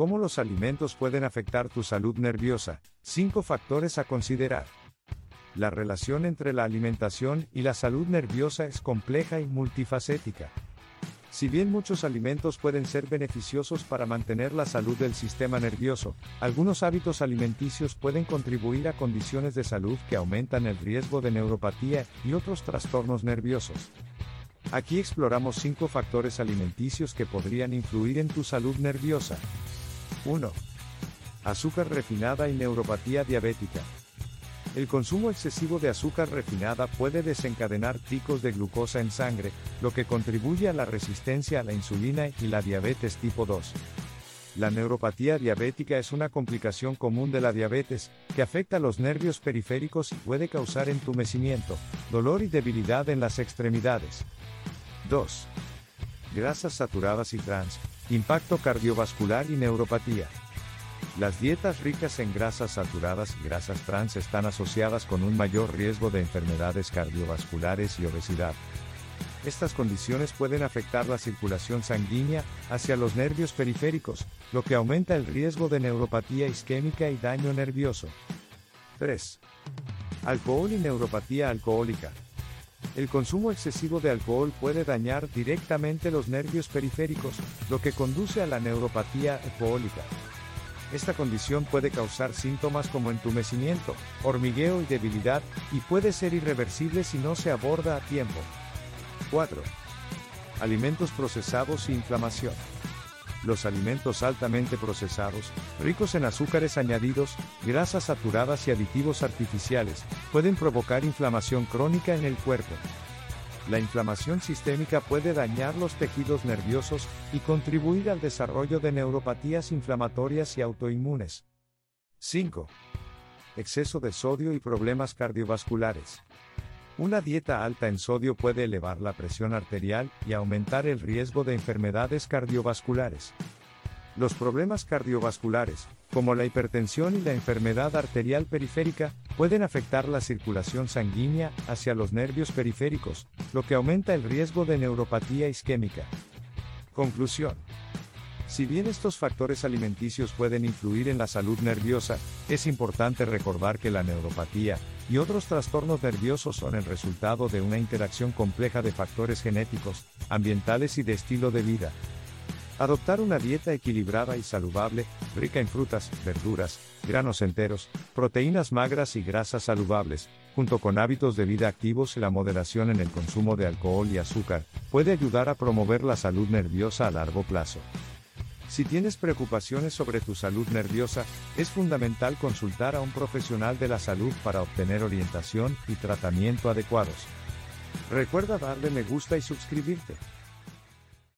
¿Cómo los alimentos pueden afectar tu salud nerviosa? 5 factores a considerar. La relación entre la alimentación y la salud nerviosa es compleja y multifacética. Si bien muchos alimentos pueden ser beneficiosos para mantener la salud del sistema nervioso, algunos hábitos alimenticios pueden contribuir a condiciones de salud que aumentan el riesgo de neuropatía y otros trastornos nerviosos. Aquí exploramos 5 factores alimenticios que podrían influir en tu salud nerviosa. 1. Azúcar refinada y neuropatía diabética. El consumo excesivo de azúcar refinada puede desencadenar picos de glucosa en sangre, lo que contribuye a la resistencia a la insulina y la diabetes tipo 2. La neuropatía diabética es una complicación común de la diabetes, que afecta los nervios periféricos y puede causar entumecimiento, dolor y debilidad en las extremidades. 2. Grasas saturadas y trans, impacto cardiovascular y neuropatía. Las dietas ricas en grasas saturadas y grasas trans están asociadas con un mayor riesgo de enfermedades cardiovasculares y obesidad. Estas condiciones pueden afectar la circulación sanguínea hacia los nervios periféricos, lo que aumenta el riesgo de neuropatía isquémica y daño nervioso. 3. Alcohol y neuropatía alcohólica. El consumo excesivo de alcohol puede dañar directamente los nervios periféricos, lo que conduce a la neuropatía alcohólica. Esta condición puede causar síntomas como entumecimiento, hormigueo y debilidad, y puede ser irreversible si no se aborda a tiempo. 4. Alimentos procesados e inflamación. Los alimentos altamente procesados, ricos en azúcares añadidos, grasas saturadas y aditivos artificiales, pueden provocar inflamación crónica en el cuerpo. La inflamación sistémica puede dañar los tejidos nerviosos y contribuir al desarrollo de neuropatías inflamatorias y autoinmunes. 5. Exceso de sodio y problemas cardiovasculares. Una dieta alta en sodio puede elevar la presión arterial y aumentar el riesgo de enfermedades cardiovasculares. Los problemas cardiovasculares, como la hipertensión y la enfermedad arterial periférica, pueden afectar la circulación sanguínea hacia los nervios periféricos, lo que aumenta el riesgo de neuropatía isquémica. Conclusión. Si bien estos factores alimenticios pueden influir en la salud nerviosa, es importante recordar que la neuropatía y otros trastornos nerviosos son el resultado de una interacción compleja de factores genéticos, ambientales y de estilo de vida. Adoptar una dieta equilibrada y saludable, rica en frutas, verduras, granos enteros, proteínas magras y grasas saludables, junto con hábitos de vida activos y la moderación en el consumo de alcohol y azúcar, puede ayudar a promover la salud nerviosa a largo plazo. Si tienes preocupaciones sobre tu salud nerviosa, es fundamental consultar a un profesional de la salud para obtener orientación y tratamiento adecuados. Recuerda darle me gusta y suscribirte.